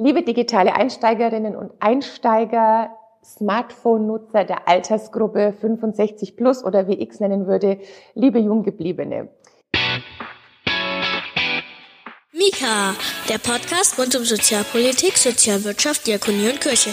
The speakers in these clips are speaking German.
Liebe digitale Einsteigerinnen und Einsteiger, Smartphone-Nutzer der Altersgruppe 65 plus oder wie ich es nennen würde, liebe Junggebliebene. Mika, der Podcast rund um Sozialpolitik, Sozialwirtschaft, Diakonie und Kirche.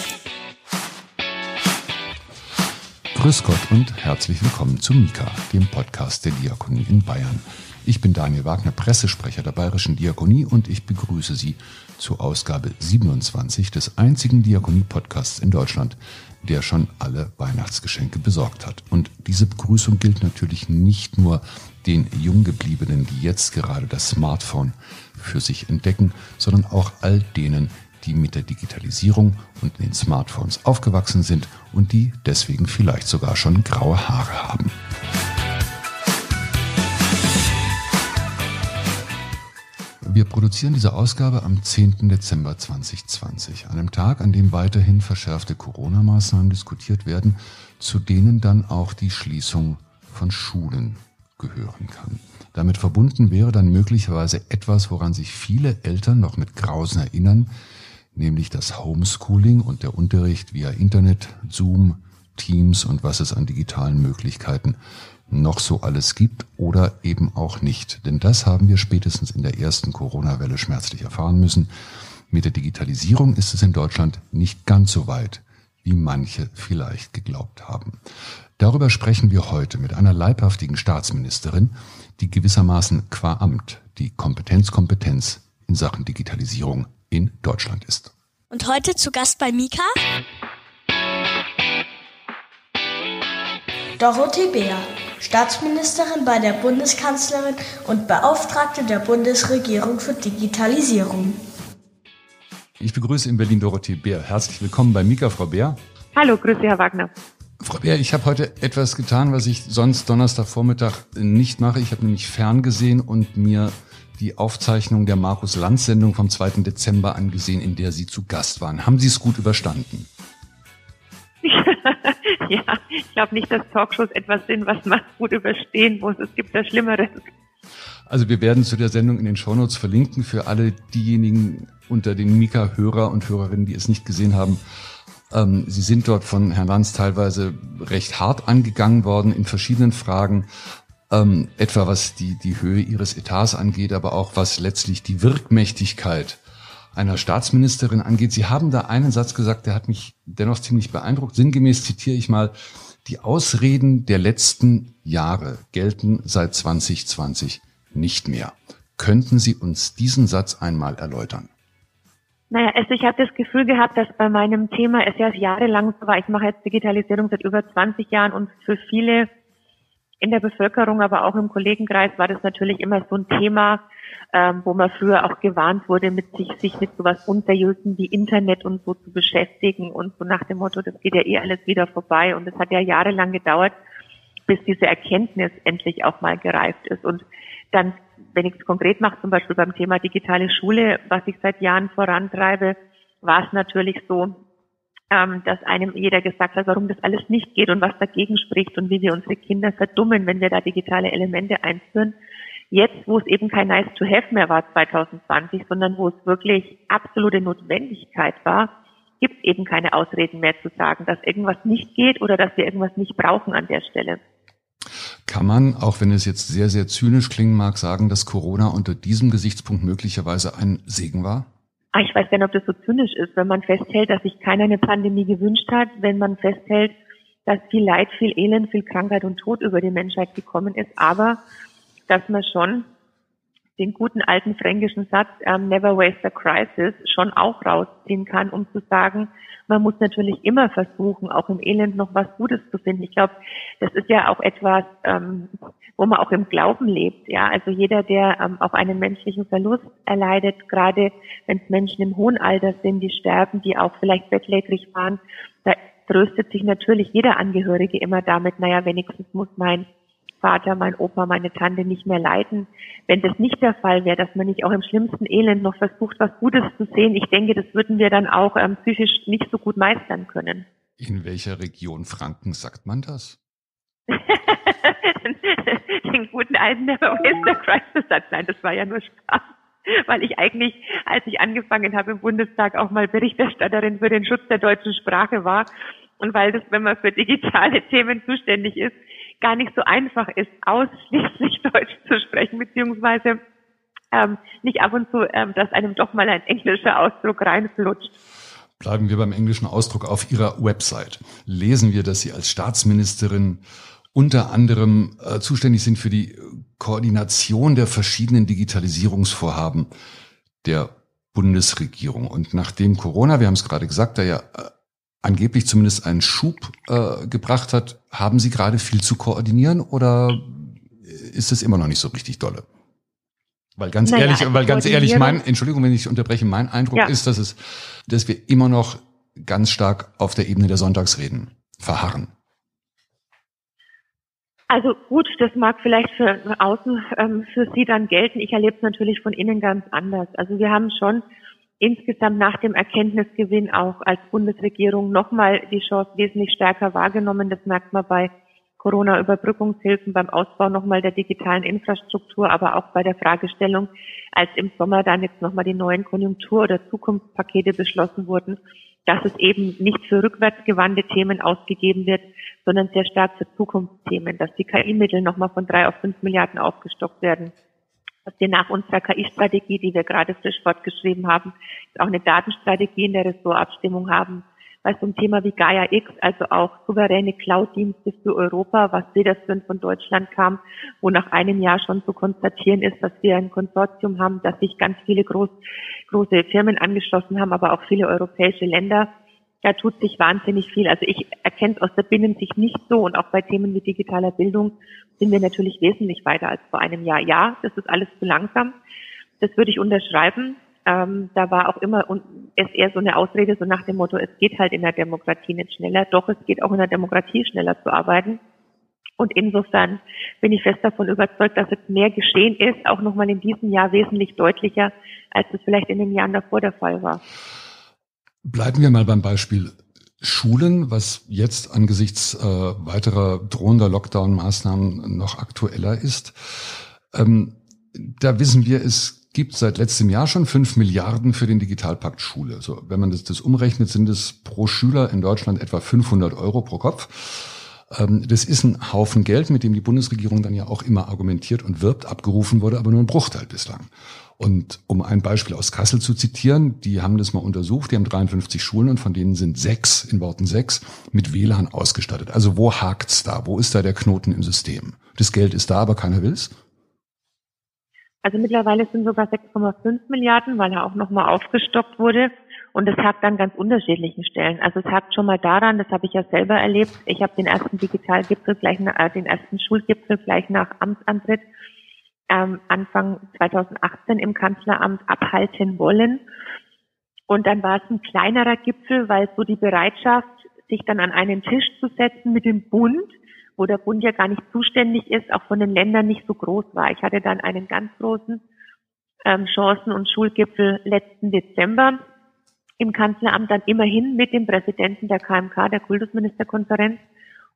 Grüß Gott und herzlich willkommen zu Mika, dem Podcast der Diakonie in Bayern. Ich bin Daniel Wagner, Pressesprecher der Bayerischen Diakonie und ich begrüße Sie zur Ausgabe 27 des einzigen Diakonie-Podcasts in Deutschland, der schon alle Weihnachtsgeschenke besorgt hat. Und diese Begrüßung gilt natürlich nicht nur den Junggebliebenen, die jetzt gerade das Smartphone für sich entdecken, sondern auch all denen, die mit der Digitalisierung und den Smartphones aufgewachsen sind und die deswegen vielleicht sogar schon graue Haare haben. Wir produzieren diese Ausgabe am 10. Dezember 2020, einem Tag, an dem weiterhin verschärfte Corona-Maßnahmen diskutiert werden, zu denen dann auch die Schließung von Schulen gehören kann. Damit verbunden wäre dann möglicherweise etwas, woran sich viele Eltern noch mit Grausen erinnern, nämlich das Homeschooling und der Unterricht via Internet, Zoom, Teams und was es an digitalen Möglichkeiten noch so alles gibt oder eben auch nicht. Denn das haben wir spätestens in der ersten Corona-Welle schmerzlich erfahren müssen. Mit der Digitalisierung ist es in Deutschland nicht ganz so weit, wie manche vielleicht geglaubt haben. Darüber sprechen wir heute mit einer leibhaftigen Staatsministerin, die gewissermaßen qua Amt die Kompetenzkompetenz in Sachen Digitalisierung in Deutschland ist. Und heute zu Gast bei Mika Dorothee Beer. Staatsministerin bei der Bundeskanzlerin und Beauftragte der Bundesregierung für Digitalisierung. Ich begrüße in Berlin Dorothee Bär. Herzlich willkommen bei Mika, Frau Bär. Hallo, grüße Herr Wagner. Frau Bär, ich habe heute etwas getan, was ich sonst Donnerstagvormittag nicht mache. Ich habe nämlich ferngesehen und mir die Aufzeichnung der Markus Lanz Sendung vom 2. Dezember angesehen, in der Sie zu Gast waren. Haben Sie es gut überstanden? ja, ich glaube nicht, dass Talkshows etwas sind, was man gut überstehen muss. Es gibt da Schlimmeres. Also wir werden zu der Sendung in den Shownotes verlinken für alle diejenigen unter den Mika-Hörer und Hörerinnen, die es nicht gesehen haben. Ähm, Sie sind dort von Herrn Lanz teilweise recht hart angegangen worden in verschiedenen Fragen, ähm, etwa was die, die Höhe Ihres Etats angeht, aber auch was letztlich die Wirkmächtigkeit einer Staatsministerin angeht. Sie haben da einen Satz gesagt, der hat mich dennoch ziemlich beeindruckt. Sinngemäß zitiere ich mal, die Ausreden der letzten Jahre gelten seit 2020 nicht mehr. Könnten Sie uns diesen Satz einmal erläutern? Naja, also ich habe das Gefühl gehabt, dass bei meinem Thema es ja jahrelang so war. Ich mache jetzt Digitalisierung seit über 20 Jahren und für viele in der Bevölkerung, aber auch im Kollegenkreis war das natürlich immer so ein Thema, ähm, wo man früher auch gewarnt wurde, mit sich, sich mit sowas Unseriösen wie Internet und so zu beschäftigen und so nach dem Motto, das geht ja eh alles wieder vorbei. Und es hat ja jahrelang gedauert, bis diese Erkenntnis endlich auch mal gereift ist. Und dann, wenn ich es konkret mache, zum Beispiel beim Thema digitale Schule, was ich seit Jahren vorantreibe, war es natürlich so, ähm, dass einem jeder gesagt hat, warum das alles nicht geht und was dagegen spricht und wie wir unsere Kinder verdummen, wenn wir da digitale Elemente einführen. Jetzt, wo es eben kein Nice to Have mehr war 2020, sondern wo es wirklich absolute Notwendigkeit war, gibt es eben keine Ausreden mehr zu sagen, dass irgendwas nicht geht oder dass wir irgendwas nicht brauchen an der Stelle. Kann man, auch wenn es jetzt sehr, sehr zynisch klingen mag, sagen, dass Corona unter diesem Gesichtspunkt möglicherweise ein Segen war? Ah, ich weiß gar nicht, ob das so zynisch ist, wenn man festhält, dass sich keiner eine Pandemie gewünscht hat, wenn man festhält, dass viel Leid, viel Elend, viel Krankheit und Tod über die Menschheit gekommen ist, aber dass man schon den guten alten fränkischen Satz ähm, Never waste a crisis schon auch rausziehen kann, um zu sagen, man muss natürlich immer versuchen, auch im Elend noch was Gutes zu finden. Ich glaube, das ist ja auch etwas, ähm, wo man auch im Glauben lebt. Ja, also jeder, der ähm, auch einen menschlichen Verlust erleidet, gerade wenn es Menschen im hohen Alter sind, die sterben, die auch vielleicht bettlägerig waren, da tröstet sich natürlich jeder Angehörige immer damit, naja, wenigstens muss mein Vater, mein Opa, meine Tante nicht mehr leiden. Wenn das nicht der Fall wäre, dass man nicht auch im schlimmsten Elend noch versucht, was Gutes zu sehen, ich denke, das würden wir dann auch ähm, psychisch nicht so gut meistern können. In welcher Region Franken sagt man das? Den guten alten Never Waste Crisis Satz. Nein, das war ja nur Spaß. weil ich eigentlich, als ich angefangen habe im Bundestag, auch mal Berichterstatterin für den Schutz der deutschen Sprache war. Und weil das, wenn man für digitale Themen zuständig ist, gar nicht so einfach ist, ausschließlich Deutsch zu sprechen, beziehungsweise ähm, nicht ab und zu, ähm, dass einem doch mal ein englischer Ausdruck reinflutscht. Bleiben wir beim englischen Ausdruck auf Ihrer Website. Lesen wir, dass Sie als Staatsministerin unter anderem äh, zuständig sind für die Koordination der verschiedenen Digitalisierungsvorhaben der Bundesregierung. Und nachdem Corona, wir haben es gerade gesagt, da ja äh, angeblich zumindest einen Schub äh, gebracht hat, haben Sie gerade viel zu koordinieren oder ist es immer noch nicht so richtig dolle? Weil ganz naja, ehrlich, weil ganz ehrlich, mein, Entschuldigung, wenn ich unterbreche, mein Eindruck ja. ist, dass es, dass wir immer noch ganz stark auf der Ebene der Sonntagsreden verharren. Also gut, das mag vielleicht für außen ähm, für Sie dann gelten. Ich erlebe es natürlich von innen ganz anders. Also wir haben schon insgesamt nach dem Erkenntnisgewinn auch als Bundesregierung nochmal die Chance wesentlich stärker wahrgenommen. Das merkt man bei Corona-Überbrückungshilfen, beim Ausbau nochmal der digitalen Infrastruktur, aber auch bei der Fragestellung, als im Sommer dann jetzt nochmal die neuen Konjunktur- oder Zukunftspakete beschlossen wurden, dass es eben nicht für rückwärtsgewandte Themen ausgegeben wird, sondern sehr stark für Zukunftsthemen, dass die KI-Mittel nochmal von drei auf fünf Milliarden aufgestockt werden dass wir nach unserer KI-Strategie, die wir gerade frisch fortgeschrieben haben, auch eine Datenstrategie in der Ressortabstimmung haben, weil zum Thema wie Gaia X, also auch souveräne Cloud-Dienste für Europa, was federführend von Deutschland kam, wo nach einem Jahr schon zu konstatieren ist, dass wir ein Konsortium haben, dass sich ganz viele groß, große Firmen angeschlossen haben, aber auch viele europäische Länder. Da tut sich wahnsinnig viel. Also ich erkenne es aus der Binnensicht nicht so und auch bei Themen wie digitaler Bildung sind wir natürlich wesentlich weiter als vor einem Jahr. Ja, das ist alles zu langsam. Das würde ich unterschreiben. Ähm, da war auch immer und es eher so eine Ausrede, so nach dem Motto, es geht halt in der Demokratie nicht schneller. Doch, es geht auch in der Demokratie schneller zu arbeiten. Und insofern bin ich fest davon überzeugt, dass jetzt mehr geschehen ist, auch nochmal in diesem Jahr wesentlich deutlicher, als es vielleicht in den Jahren davor der Fall war. Bleiben wir mal beim Beispiel Schulen, was jetzt angesichts äh, weiterer drohender Lockdown-Maßnahmen noch aktueller ist. Ähm, da wissen wir, es gibt seit letztem Jahr schon fünf Milliarden für den Digitalpakt Schule. So, wenn man das, das umrechnet, sind es pro Schüler in Deutschland etwa 500 Euro pro Kopf. Ähm, das ist ein Haufen Geld, mit dem die Bundesregierung dann ja auch immer argumentiert und wirbt. Abgerufen wurde aber nur ein Bruchteil bislang. Und um ein Beispiel aus Kassel zu zitieren, die haben das mal untersucht, die haben 53 Schulen und von denen sind sechs, in Worten sechs, mit WLAN ausgestattet. Also wo hakt's da? Wo ist da der Knoten im System? Das Geld ist da, aber keiner will's? Also mittlerweile sind sogar 6,5 Milliarden, weil er auch nochmal aufgestockt wurde. Und es hakt an ganz unterschiedlichen Stellen. Also es hakt schon mal daran, das habe ich ja selber erlebt. Ich habe den ersten Digitalgipfel gleich, nach, äh, den ersten Schulgipfel gleich nach Amtsantritt ähm, Anfang 2018 im Kanzleramt abhalten wollen. Und dann war es ein kleinerer Gipfel, weil so die Bereitschaft, sich dann an einen Tisch zu setzen mit dem Bund, wo der Bund ja gar nicht zuständig ist, auch von den Ländern nicht so groß war. Ich hatte dann einen ganz großen ähm, Chancen- und Schulgipfel letzten Dezember im Kanzleramt, dann immerhin mit dem Präsidenten der KMK, der Kultusministerkonferenz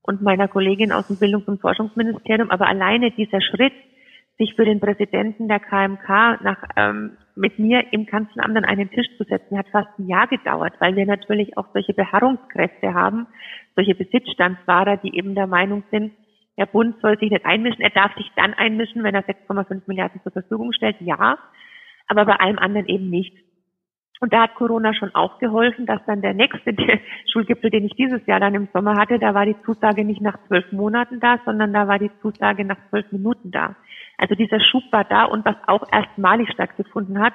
und meiner Kollegin aus dem Bildungs- und Forschungsministerium. Aber alleine dieser Schritt, sich für den Präsidenten der KMK nach, ähm, mit mir im Kanzleramt an einen Tisch zu setzen, hat fast ein Jahr gedauert, weil wir natürlich auch solche Beharrungskräfte haben, solche Besitzstandswahrer, die eben der Meinung sind, der Bund soll sich nicht einmischen, er darf sich dann einmischen, wenn er 6,5 Milliarden zur Verfügung stellt, ja, aber bei allem anderen eben nicht. Und da hat Corona schon auch geholfen, dass dann der nächste Schulgipfel, den ich dieses Jahr dann im Sommer hatte, da war die Zusage nicht nach zwölf Monaten da, sondern da war die Zusage nach zwölf Minuten da. Also dieser Schub war da und was auch erstmalig stattgefunden hat,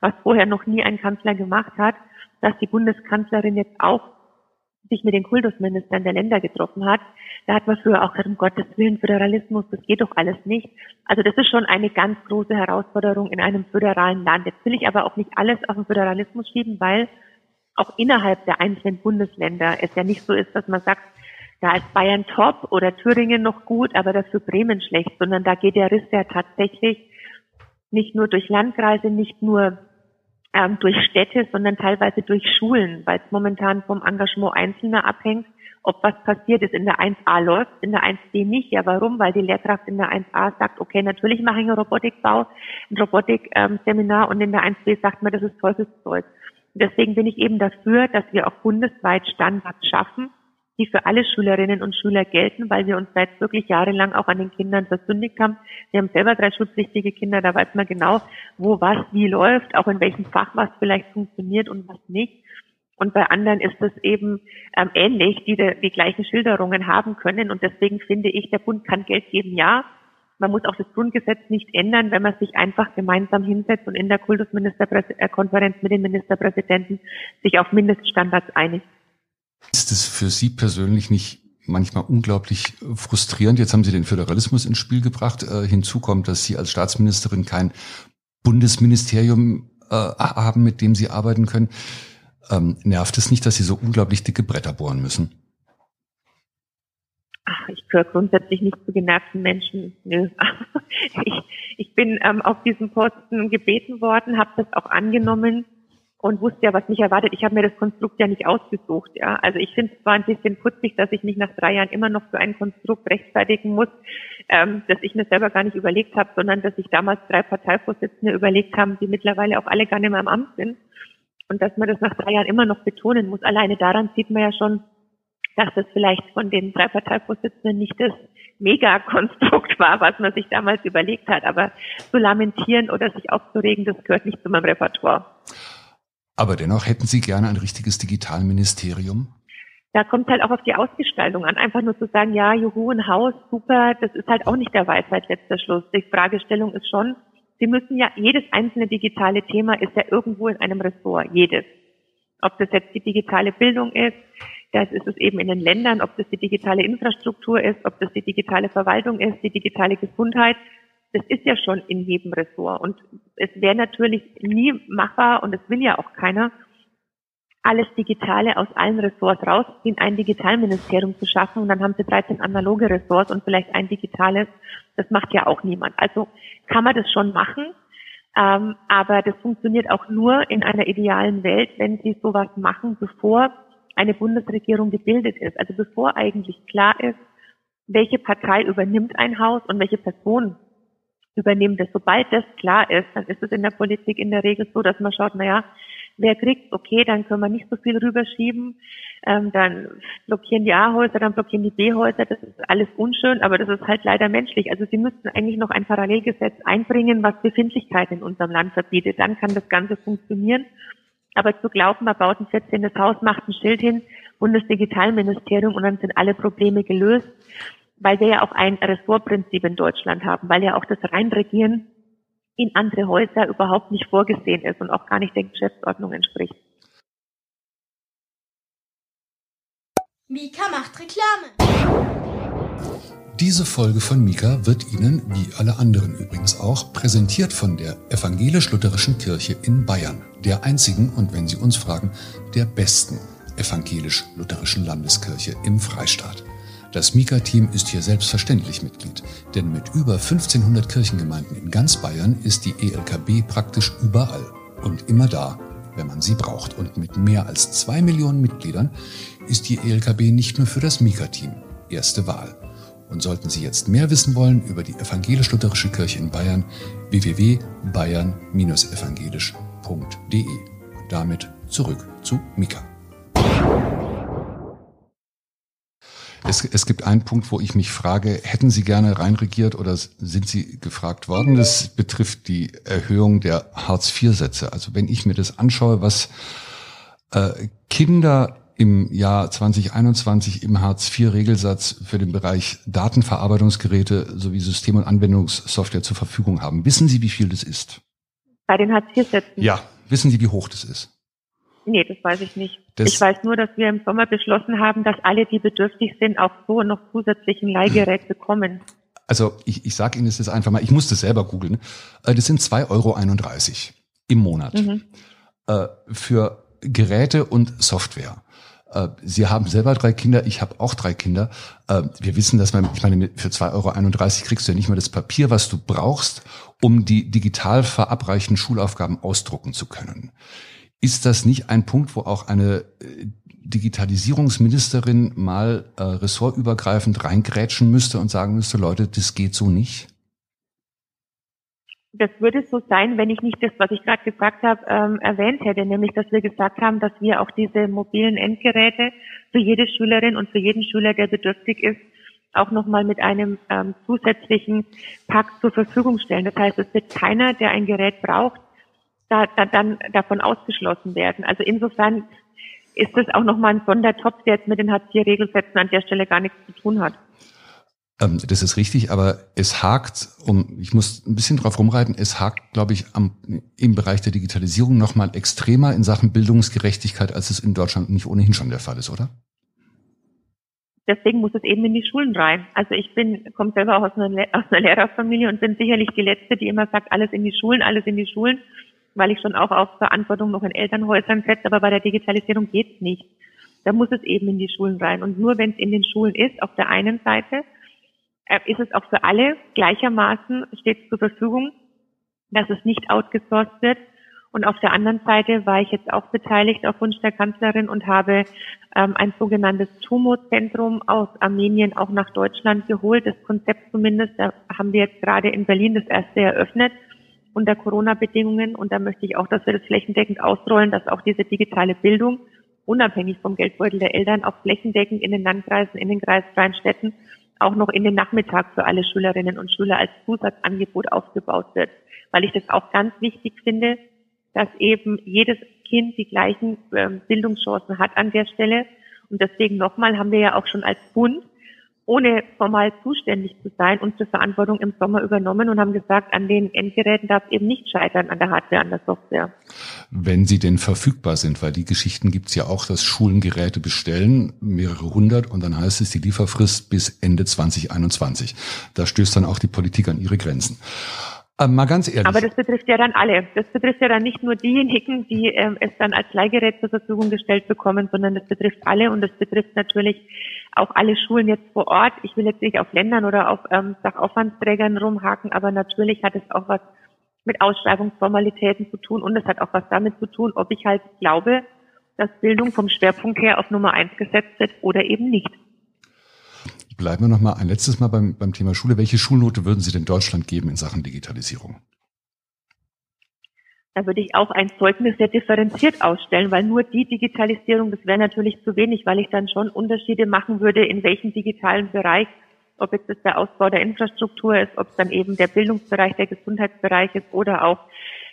was vorher noch nie ein Kanzler gemacht hat, dass die Bundeskanzlerin jetzt auch sich mit den Kultusministern der Länder getroffen hat. Da hat man früher auch gesagt, um Gottes Willen, Föderalismus, das geht doch alles nicht. Also das ist schon eine ganz große Herausforderung in einem föderalen Land. Jetzt will ich aber auch nicht alles auf den Föderalismus schieben, weil auch innerhalb der einzelnen Bundesländer es ja nicht so ist, dass man sagt, da ist Bayern top oder Thüringen noch gut, aber dafür Bremen schlecht, sondern da geht der Riss ja tatsächlich nicht nur durch Landkreise, nicht nur ähm, durch Städte, sondern teilweise durch Schulen, weil es momentan vom Engagement Einzelner abhängt, ob was passiert ist. In der 1a läuft, in der 1b nicht. Ja, warum? Weil die Lehrkraft in der 1a sagt, okay, natürlich mache ich einen Robotikbau, ein Robotik-Seminar ähm, und in der 1b sagt man, das ist Teufelszeug. Deswegen bin ich eben dafür, dass wir auch bundesweit Standards schaffen, die für alle Schülerinnen und Schüler gelten, weil wir uns seit wirklich jahrelang auch an den Kindern versündigt haben. Wir haben selber drei schulpflichtige Kinder, da weiß man genau, wo was wie läuft, auch in welchem Fach was vielleicht funktioniert und was nicht. Und bei anderen ist es eben ähm, ähnlich, die die gleichen Schilderungen haben können. Und deswegen finde ich, der Bund kann Geld geben, ja. Man muss auch das Grundgesetz nicht ändern, wenn man sich einfach gemeinsam hinsetzt und in der Kultusministerkonferenz mit den Ministerpräsidenten sich auf Mindeststandards einigt. Ist es für Sie persönlich nicht manchmal unglaublich frustrierend? Jetzt haben Sie den Föderalismus ins Spiel gebracht. Äh, hinzu kommt, dass Sie als Staatsministerin kein Bundesministerium äh, haben, mit dem Sie arbeiten können. Ähm, nervt es nicht, dass Sie so unglaublich dicke Bretter bohren müssen? Ach, ich gehöre grundsätzlich nicht zu genervten Menschen. Nö. Ich, ich bin ähm, auf diesen Posten gebeten worden, habe das auch angenommen und wusste ja, was mich erwartet. Ich habe mir das Konstrukt ja nicht ausgesucht. Ja, also ich finde es zwar ein bisschen putzig, dass ich mich nach drei Jahren immer noch für ein Konstrukt rechtfertigen muss, ähm, das ich mir selber gar nicht überlegt habe, sondern dass sich damals drei Parteivorsitzende überlegt haben, die mittlerweile auch alle gar nicht mehr im Amt sind. Und dass man das nach drei Jahren immer noch betonen muss. Alleine daran sieht man ja schon, dass das vielleicht von den drei Parteivorsitzenden nicht das Megakonstrukt war, was man sich damals überlegt hat. Aber zu lamentieren oder sich aufzuregen, das gehört nicht zu meinem Repertoire. Aber dennoch hätten Sie gerne ein richtiges Digitalministerium? Da kommt halt auch auf die Ausgestaltung an. Einfach nur zu sagen, ja, juhu, ein Haus, super, das ist halt auch nicht der Weisheit letzter Schluss. Die Fragestellung ist schon, Sie müssen ja, jedes einzelne digitale Thema ist ja irgendwo in einem Ressort, jedes. Ob das jetzt die digitale Bildung ist, das ist es eben in den Ländern, ob das die digitale Infrastruktur ist, ob das die digitale Verwaltung ist, die digitale Gesundheit das ist ja schon in jedem Ressort. Und es wäre natürlich nie machbar, und es will ja auch keiner, alles Digitale aus allen Ressorts raus in ein Digitalministerium zu schaffen. Und dann haben sie 13 analoge Ressorts und vielleicht ein digitales. Das macht ja auch niemand. Also kann man das schon machen. Ähm, aber das funktioniert auch nur in einer idealen Welt, wenn sie sowas machen, bevor eine Bundesregierung gebildet ist. Also bevor eigentlich klar ist, welche Partei übernimmt ein Haus und welche Person übernehmen das. Sobald das klar ist, dann ist es in der Politik in der Regel so, dass man schaut, naja, wer kriegt, okay, dann können wir nicht so viel rüberschieben, ähm, dann blockieren die A-Häuser, dann blockieren die B-Häuser, das ist alles unschön, aber das ist halt leider menschlich. Also sie müssten eigentlich noch ein Parallelgesetz einbringen, was Befindlichkeiten in unserem Land verbietet. Dann kann das Ganze funktionieren. Aber zu glauben, man baut ein 14. Haus, macht ein Schild hin, Bundesdigitalministerium und dann sind alle Probleme gelöst, weil wir ja auch ein Ressortprinzip in Deutschland haben, weil ja auch das Reinregieren in andere Häuser überhaupt nicht vorgesehen ist und auch gar nicht der Geschäftsordnung entspricht. Mika macht Reklame. Diese Folge von Mika wird Ihnen, wie alle anderen übrigens auch, präsentiert von der Evangelisch-Lutherischen Kirche in Bayern, der einzigen und wenn Sie uns fragen, der besten evangelisch-lutherischen Landeskirche im Freistaat. Das Mika-Team ist hier selbstverständlich Mitglied, denn mit über 1500 Kirchengemeinden in ganz Bayern ist die ELKB praktisch überall und immer da, wenn man sie braucht. Und mit mehr als zwei Millionen Mitgliedern ist die ELKB nicht nur für das Mika-Team erste Wahl. Und sollten Sie jetzt mehr wissen wollen über die evangelisch-lutherische Kirche in Bayern, www.bayern-evangelisch.de. Und damit zurück zu Mika. Es, es gibt einen Punkt, wo ich mich frage, hätten Sie gerne reinregiert oder sind Sie gefragt worden? Das betrifft die Erhöhung der Hartz-IV-Sätze. Also wenn ich mir das anschaue, was äh, Kinder im Jahr 2021 im Hartz-IV-Regelsatz für den Bereich Datenverarbeitungsgeräte sowie System- und Anwendungssoftware zur Verfügung haben. Wissen Sie, wie viel das ist? Bei den Hartz-IV-Sätzen? Ja. Wissen Sie, wie hoch das ist? Nee, das weiß ich nicht. Das ich weiß nur, dass wir im Sommer beschlossen haben, dass alle, die bedürftig sind, auch so noch zusätzlichen Leihgerät bekommen. Also ich, ich sage Ihnen das jetzt einfach mal, ich musste selber googeln. Äh, das sind 2,31 Euro im Monat mhm. Äh, für Geräte und Software. Äh, Sie haben selber drei Kinder, ich habe auch drei Kinder. Wir wissen, dass man, ich meine, für 2,31 Euro kriegst du ja nicht mal das Papier, was du brauchst, um die digital verabreichten Schulaufgaben ausdrucken zu können. Ist das nicht ein Punkt, wo auch eine äh, Digitalisierungsministerin mal äh, ressortübergreifend reingrätschen müsste und sagen müsste, Leute, das geht so nicht? Das würde so sein, wenn ich nicht das, was ich gerade gesagt habe, ähm, erwähnt hätte, nämlich dass wir gesagt haben, dass wir auch diese mobilen Endgeräte für jede Schülerin und für jeden Schüler, der bedürftig ist, auch nochmal mit einem ähm, zusätzlichen Pack zur Verfügung stellen. Das heißt, es wird keiner, der ein Gerät braucht, da, da, dann davon ausgeschlossen werden. Also insofern ist das auch nochmal ein Sondertopf, der jetzt mit den Hartz-IV-Regelsätzen an der Stelle gar nichts zu tun hat. Ähm, das ist richtig, aber es hakt, um, ich muss ein bisschen drauf rumreiten, es hakt, glaube ich, am, im Bereich der Digitalisierung nochmal extremer in Sachen Bildungsgerechtigkeit, als es in Deutschland nicht ohnehin schon der Fall ist, oder? Deswegen muss es eben in die Schulen rein. Also ich bin, komme selber auch aus einer, aus einer Lehrerfamilie und bin sicherlich die Letzte, die immer sagt, alles in die Schulen, alles in die Schulen weil ich schon auch auf Verantwortung noch in Elternhäusern setze, aber bei der Digitalisierung geht's nicht. Da muss es eben in die Schulen rein. Und nur wenn es in den Schulen ist, auf der einen Seite, äh, ist es auch für alle gleichermaßen, steht zur Verfügung, dass es nicht outgesourced wird. Und auf der anderen Seite war ich jetzt auch beteiligt auf Wunsch der Kanzlerin und habe ähm, ein sogenanntes TUMO-Zentrum aus Armenien auch nach Deutschland geholt. Das Konzept zumindest, da haben wir jetzt gerade in Berlin das erste eröffnet unter Corona-Bedingungen. Und da möchte ich auch, dass wir das flächendeckend ausrollen, dass auch diese digitale Bildung unabhängig vom Geldbeutel der Eltern auch flächendeckend in den Landkreisen, in den kreisfreien Städten auch noch in den Nachmittag für alle Schülerinnen und Schüler als Zusatzangebot aufgebaut wird. Weil ich das auch ganz wichtig finde, dass eben jedes Kind die gleichen ähm, Bildungschancen hat an der Stelle. Und deswegen nochmal haben wir ja auch schon als Bund ohne formal zuständig zu sein, unsere Verantwortung im Sommer übernommen und haben gesagt, an den Endgeräten darf es eben nicht scheitern, an der Hardware, an der Software. Wenn sie denn verfügbar sind, weil die Geschichten gibt es ja auch, dass Schulen Geräte bestellen, mehrere hundert, und dann heißt es die Lieferfrist bis Ende 2021. Da stößt dann auch die Politik an ihre Grenzen. Aber mal ganz ehrlich. Aber das betrifft ja dann alle. Das betrifft ja dann nicht nur diejenigen, die ähm, es dann als Leihgerät zur Verfügung gestellt bekommen, sondern das betrifft alle und das betrifft natürlich auch alle Schulen jetzt vor Ort. Ich will jetzt nicht auf Ländern oder auf ähm, Sachaufwandsträgern rumhaken, aber natürlich hat es auch was mit Ausschreibungsformalitäten zu tun und es hat auch was damit zu tun, ob ich halt glaube, dass Bildung vom Schwerpunkt her auf Nummer eins gesetzt wird oder eben nicht. Bleiben wir noch mal ein letztes Mal beim, beim Thema Schule. Welche Schulnote würden Sie denn Deutschland geben in Sachen Digitalisierung? Da würde ich auch ein Zeugnis sehr differenziert ausstellen, weil nur die Digitalisierung, das wäre natürlich zu wenig, weil ich dann schon Unterschiede machen würde, in welchem digitalen Bereich, ob jetzt das der Ausbau der Infrastruktur ist, ob es dann eben der Bildungsbereich, der Gesundheitsbereich ist oder auch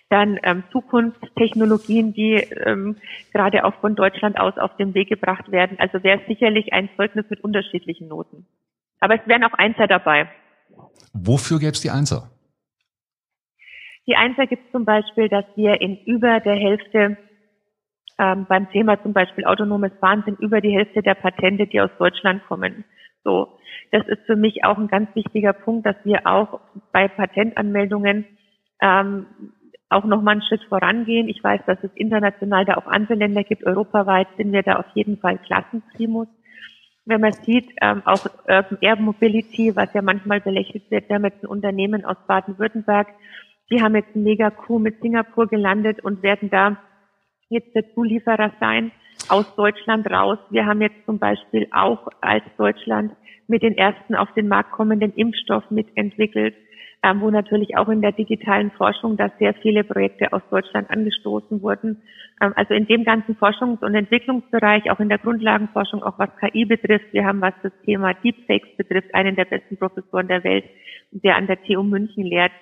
dann ähm, Zukunftstechnologien, die ähm, gerade auch von Deutschland aus auf den Weg gebracht werden. Also wäre sicherlich ein Zeugnis mit unterschiedlichen Noten. Aber es wären auch Einser dabei. Wofür gäbe es die Einser? Die Einser gibt es zum Beispiel, dass wir in über der Hälfte ähm, beim Thema zum Beispiel autonomes Fahren sind über die Hälfte der Patente, die aus Deutschland kommen. So, das ist für mich auch ein ganz wichtiger Punkt, dass wir auch bei Patentanmeldungen ähm, auch nochmal einen Schritt vorangehen. Ich weiß, dass es international da auch andere Länder gibt. Europaweit sind wir da auf jeden Fall Klassenprimus. Wenn man sieht, ähm, auch Urban Air Mobility, was ja manchmal belächelt wird, wir haben jetzt ein Unternehmen aus Baden-Württemberg, die haben jetzt ein Mega-Coup mit Singapur gelandet und werden da jetzt der Zulieferer sein aus Deutschland raus. Wir haben jetzt zum Beispiel auch als Deutschland mit den ersten auf den Markt kommenden Impfstoff mitentwickelt, ähm, wo natürlich auch in der digitalen Forschung da sehr viele Projekte aus Deutschland angestoßen wurden. Ähm, also in dem ganzen Forschungs- und Entwicklungsbereich, auch in der Grundlagenforschung, auch was KI betrifft. Wir haben, was das Thema Deepfakes betrifft, einen der besten Professoren der Welt, der an der TU München lehrt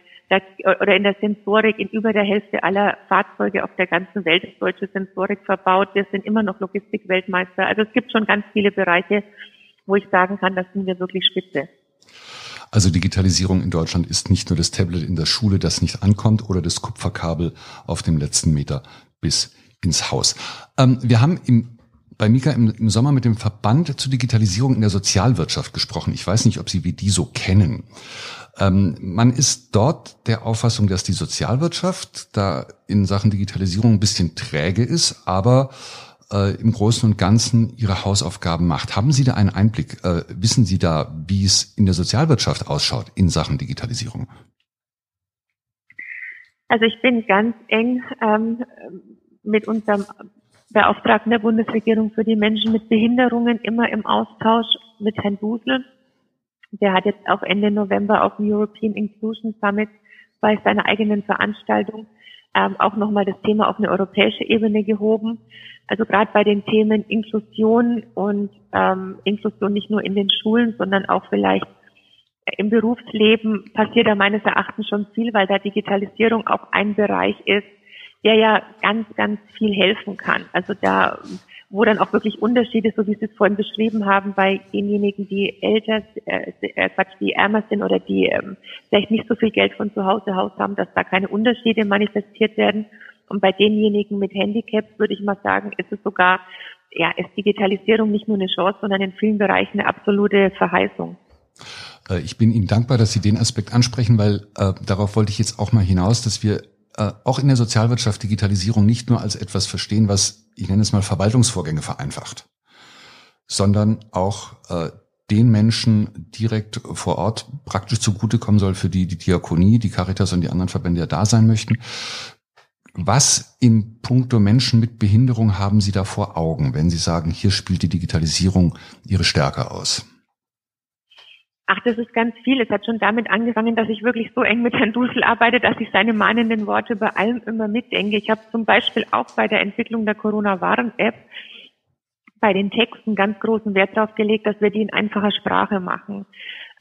oder in der Sensorik in über der Hälfte aller Fahrzeuge auf der ganzen Welt ist deutsche Sensorik verbaut. Wir sind immer noch Logistik-Weltmeister. Also es gibt schon ganz viele Bereiche, wo ich sagen kann, das sind wir wirklich spitze. Also Digitalisierung in Deutschland ist nicht nur das Tablet in der Schule, das nicht ankommt, oder das Kupferkabel auf dem letzten Meter bis ins Haus. Ähm, wir haben im bei Mika im, im, Sommer mit dem Verband zur Digitalisierung in der Sozialwirtschaft gesprochen. Ich weiß nicht, ob Sie wie die so kennen. Ähm, man ist dort der Auffassung, dass die Sozialwirtschaft da in Sachen Digitalisierung ein bisschen träge ist, aber äh, im Großen und Ganzen ihre Hausaufgaben macht. Haben Sie da einen Einblick? Äh, wissen Sie da, wie es in der Sozialwirtschaft ausschaut in Sachen Digitalisierung? Also ich bin ganz eng ähm, mit unserem Beauftragten der Bundesregierung für die Menschen mit Behinderungen immer im Austausch mit Herrn Dusel. Der hat jetzt auch Ende November auf dem European Inclusion Summit bei seiner eigenen Veranstaltung ähm, auch nochmal das Thema auf eine europäische Ebene gehoben. Also gerade bei den Themen Inklusion und ähm, Inklusion nicht nur in den Schulen, sondern auch vielleicht im Berufsleben passiert da meines Erachtens schon viel, weil da Digitalisierung auch ein Bereich ist, der ja ganz, ganz viel helfen kann. Also da, wo dann auch wirklich Unterschiede, so wie Sie es vorhin beschrieben haben, bei denjenigen, die älter, äh, äh, Quatsch, die ärmer sind oder die ähm, vielleicht nicht so viel Geld von zu Hause aus haben, dass da keine Unterschiede manifestiert werden. Und bei denjenigen mit Handicaps würde ich mal sagen, ist es sogar, ja, ist Digitalisierung nicht nur eine Chance, sondern in vielen Bereichen eine absolute Verheißung. Äh, ich bin Ihnen dankbar, dass Sie den Aspekt ansprechen, weil äh, darauf wollte ich jetzt auch mal hinaus, dass wir äh, auch in der Sozialwirtschaft Digitalisierung nicht nur als etwas verstehen, was ich nenne es mal Verwaltungsvorgänge vereinfacht, sondern auch äh, den Menschen direkt vor Ort praktisch zugutekommen soll, für die die Diakonie, die Caritas und die anderen Verbände ja da sein möchten. Was in puncto Menschen mit Behinderung haben Sie da vor Augen, wenn Sie sagen, hier spielt die Digitalisierung ihre Stärke aus? Ach, das ist ganz viel. Es hat schon damit angefangen, dass ich wirklich so eng mit Herrn Dusel arbeite, dass ich seine mahnenden Worte bei allem immer mitdenke. Ich habe zum Beispiel auch bei der Entwicklung der Corona-Warn-App bei den Texten ganz großen Wert darauf gelegt, dass wir die in einfacher Sprache machen.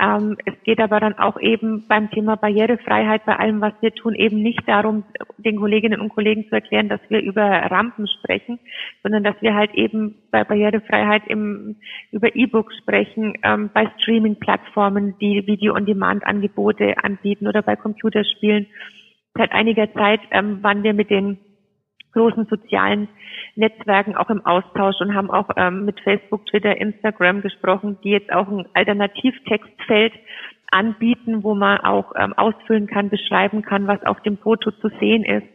Ähm, es geht aber dann auch eben beim Thema Barrierefreiheit, bei allem, was wir tun, eben nicht darum, den Kolleginnen und Kollegen zu erklären, dass wir über Rampen sprechen, sondern dass wir halt eben bei Barrierefreiheit im, über E-Books sprechen, ähm, bei Streaming-Plattformen, die Video-on-Demand-Angebote anbieten oder bei Computerspielen. Seit einiger Zeit ähm, waren wir mit den großen sozialen Netzwerken auch im Austausch und haben auch ähm, mit Facebook, Twitter, Instagram gesprochen, die jetzt auch ein Alternativtextfeld anbieten, wo man auch ähm, ausfüllen kann, beschreiben kann, was auf dem Foto zu sehen ist.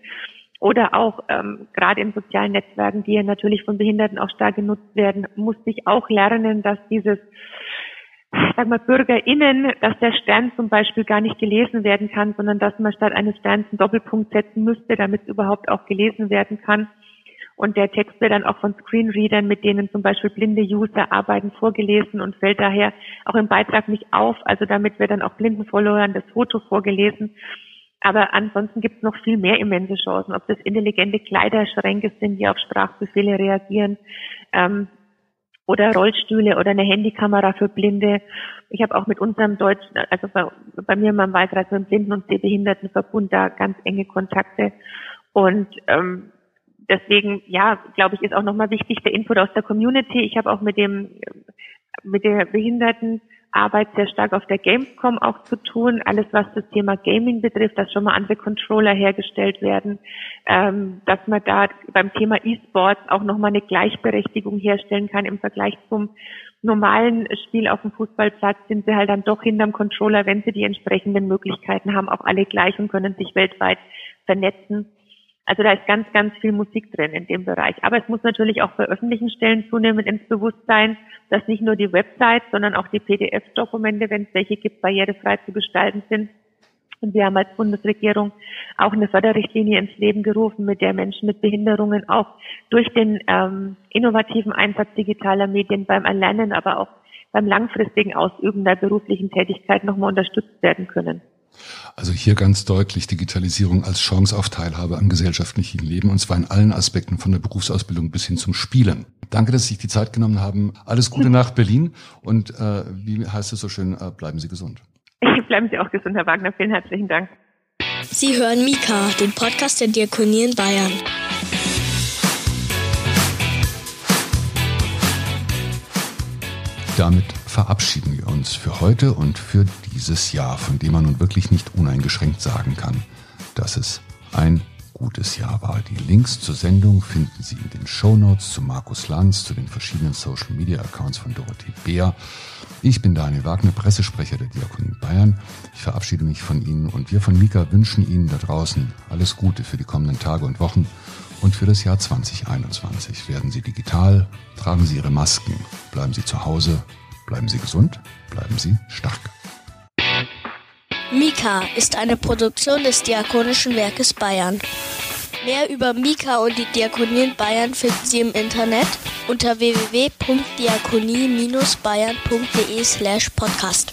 Oder auch ähm, gerade in sozialen Netzwerken, die ja natürlich von Behinderten auch stark genutzt werden, musste ich auch lernen, dass dieses sag mal, BürgerInnen, dass der Stern zum Beispiel gar nicht gelesen werden kann, sondern dass man statt eines Sterns einen Doppelpunkt setzen müsste, damit es überhaupt auch gelesen werden kann. Und der Text wird dann auch von Screenreadern, mit denen zum Beispiel blinde User arbeiten, vorgelesen und fällt daher auch im Beitrag nicht auf. Also damit wird dann auch blinden Followern das Foto vorgelesen. Aber ansonsten gibt es noch viel mehr immense Chancen, ob das intelligente Kleiderschränke sind, die auf Sprachbefehle reagieren, ähm, oder Rollstühle oder eine Handykamera für Blinde. Ich habe auch mit unserem deutschen, also bei, bei mir in meinem Wahlkreis mit Blinden- und Sehbehindertenverbund da ganz enge Kontakte. Und ähm, deswegen, ja, glaube ich, ist auch nochmal wichtig der Input aus der Community. Ich habe auch mit dem mit der Behinderten Arbeit sehr stark auf der Gamescom auch zu tun. Alles, was das Thema Gaming betrifft, dass schon mal andere Controller hergestellt werden, ähm, dass man da beim Thema E-Sports auch nochmal eine Gleichberechtigung herstellen kann im Vergleich zum normalen Spiel auf dem Fußballplatz sind sie halt dann doch hinterm Controller, wenn sie die entsprechenden Möglichkeiten haben, auch alle gleich und können sich weltweit vernetzen. Also da ist ganz, ganz viel Musik drin in dem Bereich. Aber es muss natürlich auch bei öffentlichen Stellen zunehmend ins Bewusstsein, dass nicht nur die Website, sondern auch die PDF-Dokumente, wenn es welche gibt, barrierefrei zu gestalten sind. Und wir haben als Bundesregierung auch eine Förderrichtlinie ins Leben gerufen, mit der Menschen mit Behinderungen auch durch den ähm, innovativen Einsatz digitaler Medien beim Erlernen, aber auch beim langfristigen Ausüben der beruflichen Tätigkeit nochmal unterstützt werden können. Also hier ganz deutlich Digitalisierung als Chance auf Teilhabe am gesellschaftlichen Leben und zwar in allen Aspekten von der Berufsausbildung bis hin zum Spielen. Danke, dass Sie sich die Zeit genommen haben. Alles Gute nach Berlin und äh, wie heißt es so schön, äh, bleiben Sie gesund. Bleiben Sie auch gesund, Herr Wagner. Vielen herzlichen Dank. Sie hören Mika, den Podcast der Diakonie in Bayern. Damit verabschieden wir uns für heute und für dieses Jahr, von dem man nun wirklich nicht uneingeschränkt sagen kann, dass es ein gutes Jahr war. Die Links zur Sendung finden Sie in den Show Notes zu Markus Lanz, zu den verschiedenen Social Media Accounts von Dorothee Beer. Ich bin Daniel Wagner, Pressesprecher der Diakonie Bayern. Ich verabschiede mich von Ihnen und wir von Mika wünschen Ihnen da draußen alles Gute für die kommenden Tage und Wochen Und für das Jahr 2021 werden Sie digital, tragen Sie Ihre Masken, bleiben Sie zu Hause, bleiben Sie gesund, bleiben Sie stark. Mika ist eine Produktion des Diakonischen Werkes Bayern. Mehr über Mika und die Diakonie in Bayern finden Sie im Internet unter www.diakonie-bayern.de slash podcast.